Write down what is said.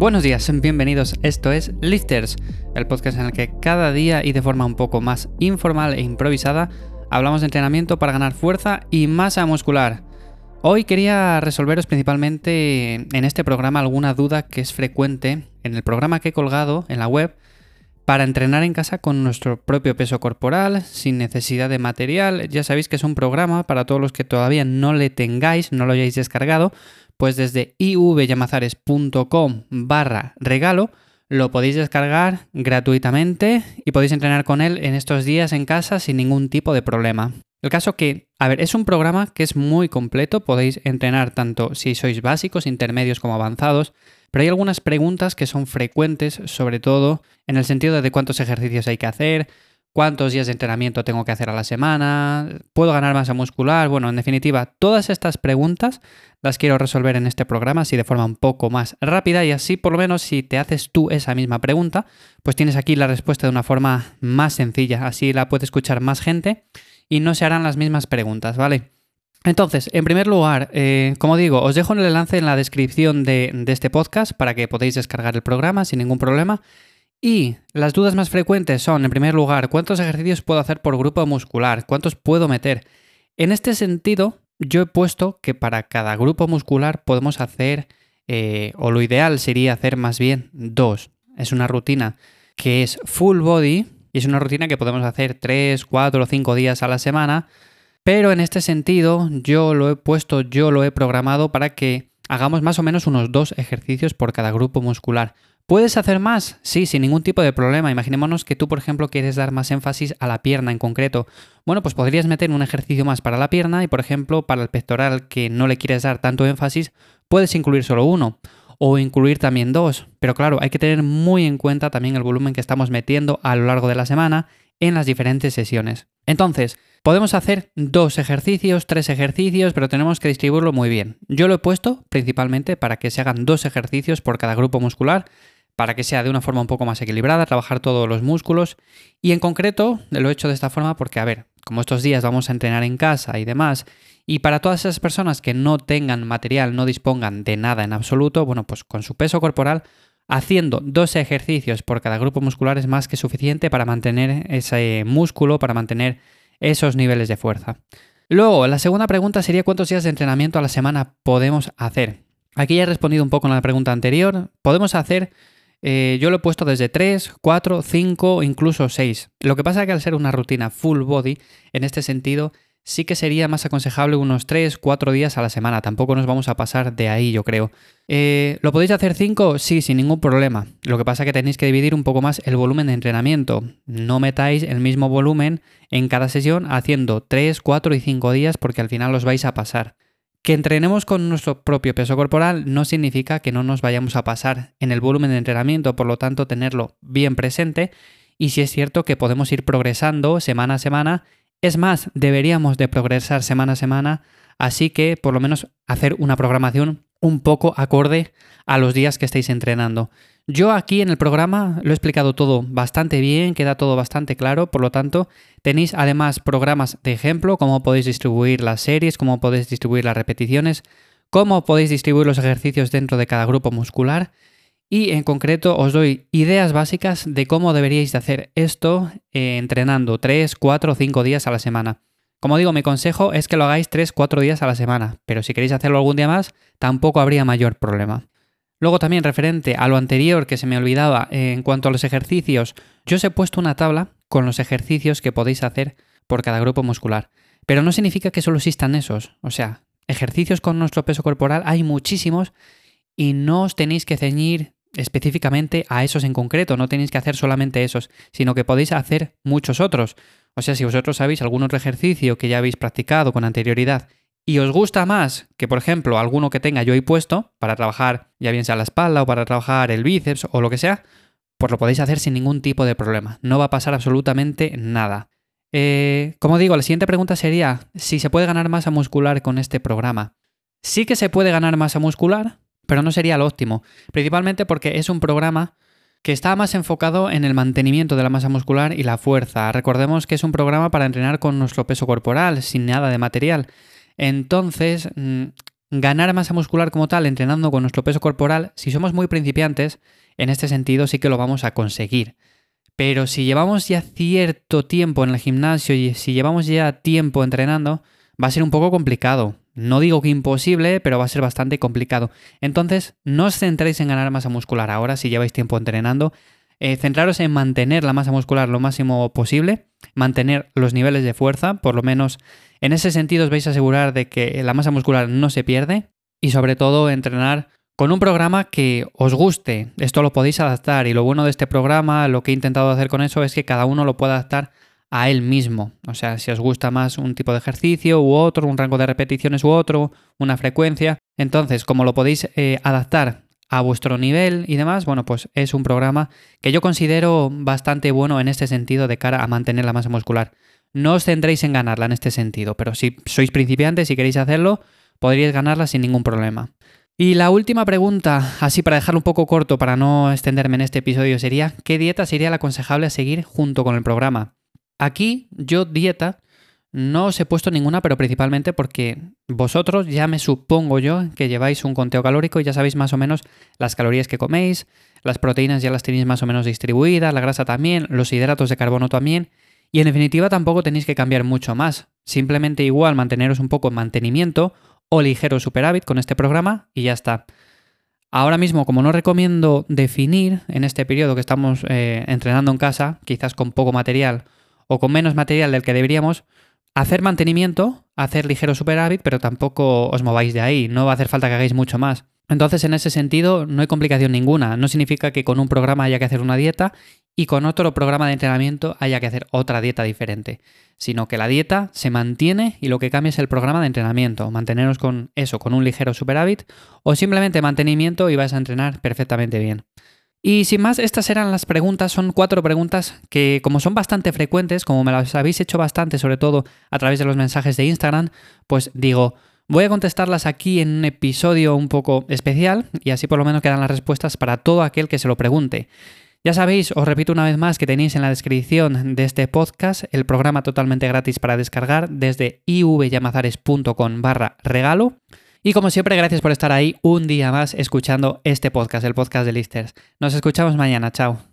Buenos días, bienvenidos. Esto es Lifters, el podcast en el que cada día y de forma un poco más informal e improvisada hablamos de entrenamiento para ganar fuerza y masa muscular. Hoy quería resolveros principalmente en este programa alguna duda que es frecuente en el programa que he colgado en la web para entrenar en casa con nuestro propio peso corporal, sin necesidad de material. Ya sabéis que es un programa para todos los que todavía no le tengáis, no lo hayáis descargado, pues desde ivyamazares.com barra regalo lo podéis descargar gratuitamente y podéis entrenar con él en estos días en casa sin ningún tipo de problema. El caso que, a ver, es un programa que es muy completo, podéis entrenar tanto si sois básicos, intermedios como avanzados, pero hay algunas preguntas que son frecuentes, sobre todo en el sentido de cuántos ejercicios hay que hacer, cuántos días de entrenamiento tengo que hacer a la semana, puedo ganar masa muscular, bueno, en definitiva, todas estas preguntas las quiero resolver en este programa así de forma un poco más rápida y así por lo menos si te haces tú esa misma pregunta, pues tienes aquí la respuesta de una forma más sencilla, así la puede escuchar más gente y no se harán las mismas preguntas, ¿vale? Entonces, en primer lugar, eh, como digo, os dejo el enlace en la descripción de, de este podcast para que podáis descargar el programa sin ningún problema. Y las dudas más frecuentes son, en primer lugar, ¿cuántos ejercicios puedo hacer por grupo muscular? ¿Cuántos puedo meter? En este sentido, yo he puesto que para cada grupo muscular podemos hacer, eh, o lo ideal sería hacer más bien dos. Es una rutina que es full body y es una rutina que podemos hacer 3, 4 o 5 días a la semana. Pero en este sentido, yo lo he puesto, yo lo he programado para que hagamos más o menos unos dos ejercicios por cada grupo muscular. ¿Puedes hacer más? Sí, sin ningún tipo de problema. Imaginémonos que tú, por ejemplo, quieres dar más énfasis a la pierna en concreto. Bueno, pues podrías meter un ejercicio más para la pierna y, por ejemplo, para el pectoral que no le quieres dar tanto énfasis, puedes incluir solo uno o incluir también dos. Pero claro, hay que tener muy en cuenta también el volumen que estamos metiendo a lo largo de la semana en las diferentes sesiones. Entonces, podemos hacer dos ejercicios, tres ejercicios, pero tenemos que distribuirlo muy bien. Yo lo he puesto principalmente para que se hagan dos ejercicios por cada grupo muscular para que sea de una forma un poco más equilibrada, trabajar todos los músculos. Y en concreto lo he hecho de esta forma porque, a ver, como estos días vamos a entrenar en casa y demás, y para todas esas personas que no tengan material, no dispongan de nada en absoluto, bueno, pues con su peso corporal, haciendo dos ejercicios por cada grupo muscular es más que suficiente para mantener ese músculo, para mantener esos niveles de fuerza. Luego, la segunda pregunta sería cuántos días de entrenamiento a la semana podemos hacer. Aquí ya he respondido un poco en la pregunta anterior. Podemos hacer eh, yo lo he puesto desde 3, 4, 5, incluso 6. Lo que pasa es que al ser una rutina full body, en este sentido, sí que sería más aconsejable unos 3, 4 días a la semana. Tampoco nos vamos a pasar de ahí, yo creo. Eh, ¿Lo podéis hacer 5? Sí, sin ningún problema. Lo que pasa es que tenéis que dividir un poco más el volumen de entrenamiento. No metáis el mismo volumen en cada sesión haciendo 3, 4 y 5 días porque al final os vais a pasar. Que entrenemos con nuestro propio peso corporal no significa que no nos vayamos a pasar en el volumen de entrenamiento, por lo tanto tenerlo bien presente. Y si es cierto que podemos ir progresando semana a semana, es más, deberíamos de progresar semana a semana, así que por lo menos hacer una programación un poco acorde a los días que estéis entrenando. Yo aquí en el programa lo he explicado todo bastante bien, queda todo bastante claro, por lo tanto tenéis además programas de ejemplo, cómo podéis distribuir las series, cómo podéis distribuir las repeticiones, cómo podéis distribuir los ejercicios dentro de cada grupo muscular y en concreto os doy ideas básicas de cómo deberíais de hacer esto eh, entrenando 3, 4 o 5 días a la semana. Como digo, mi consejo es que lo hagáis 3-4 días a la semana, pero si queréis hacerlo algún día más, tampoco habría mayor problema. Luego también referente a lo anterior que se me olvidaba en cuanto a los ejercicios, yo os he puesto una tabla con los ejercicios que podéis hacer por cada grupo muscular. Pero no significa que solo existan esos. O sea, ejercicios con nuestro peso corporal hay muchísimos y no os tenéis que ceñir específicamente a esos en concreto, no tenéis que hacer solamente esos, sino que podéis hacer muchos otros. O sea, si vosotros sabéis algún otro ejercicio que ya habéis practicado con anterioridad y os gusta más que, por ejemplo, alguno que tenga yo ahí puesto para trabajar, ya bien sea la espalda o para trabajar el bíceps o lo que sea, pues lo podéis hacer sin ningún tipo de problema. No va a pasar absolutamente nada. Eh, como digo, la siguiente pregunta sería si se puede ganar masa muscular con este programa. Sí que se puede ganar masa muscular, pero no sería lo óptimo, principalmente porque es un programa que está más enfocado en el mantenimiento de la masa muscular y la fuerza. Recordemos que es un programa para entrenar con nuestro peso corporal, sin nada de material. Entonces, mm, ganar masa muscular como tal entrenando con nuestro peso corporal, si somos muy principiantes, en este sentido sí que lo vamos a conseguir. Pero si llevamos ya cierto tiempo en el gimnasio y si llevamos ya tiempo entrenando, va a ser un poco complicado. No digo que imposible, pero va a ser bastante complicado. Entonces, no os centréis en ganar masa muscular ahora si lleváis tiempo entrenando. Eh, centraros en mantener la masa muscular lo máximo posible, mantener los niveles de fuerza, por lo menos en ese sentido os vais a asegurar de que la masa muscular no se pierde y sobre todo entrenar con un programa que os guste. Esto lo podéis adaptar y lo bueno de este programa, lo que he intentado hacer con eso es que cada uno lo pueda adaptar a él mismo. O sea, si os gusta más un tipo de ejercicio u otro, un rango de repeticiones u otro, una frecuencia. Entonces, como lo podéis eh, adaptar a vuestro nivel y demás, bueno, pues es un programa que yo considero bastante bueno en este sentido de cara a mantener la masa muscular. No os centréis en ganarla en este sentido, pero si sois principiantes y queréis hacerlo, podríais ganarla sin ningún problema. Y la última pregunta, así para dejarlo un poco corto, para no extenderme en este episodio, sería ¿qué dieta sería la aconsejable a seguir junto con el programa? Aquí yo dieta no os he puesto ninguna, pero principalmente porque vosotros ya me supongo yo que lleváis un conteo calórico y ya sabéis más o menos las calorías que coméis, las proteínas ya las tenéis más o menos distribuidas, la grasa también, los hidratos de carbono también, y en definitiva tampoco tenéis que cambiar mucho más. Simplemente igual manteneros un poco en mantenimiento o ligero superávit con este programa y ya está. Ahora mismo, como no recomiendo definir en este periodo que estamos eh, entrenando en casa, quizás con poco material o con menos material del que deberíamos, hacer mantenimiento, hacer ligero superávit, pero tampoco os mováis de ahí, no va a hacer falta que hagáis mucho más. Entonces, en ese sentido, no hay complicación ninguna. No significa que con un programa haya que hacer una dieta y con otro programa de entrenamiento haya que hacer otra dieta diferente, sino que la dieta se mantiene y lo que cambia es el programa de entrenamiento. Manteneros con eso, con un ligero superávit o simplemente mantenimiento y vais a entrenar perfectamente bien. Y sin más, estas eran las preguntas, son cuatro preguntas que como son bastante frecuentes, como me las habéis hecho bastante, sobre todo a través de los mensajes de Instagram, pues digo, voy a contestarlas aquí en un episodio un poco especial y así por lo menos quedan las respuestas para todo aquel que se lo pregunte. Ya sabéis, os repito una vez más que tenéis en la descripción de este podcast el programa totalmente gratis para descargar desde ivyamazares.com barra regalo. Y como siempre, gracias por estar ahí un día más escuchando este podcast, el podcast de Listers. Nos escuchamos mañana, chao.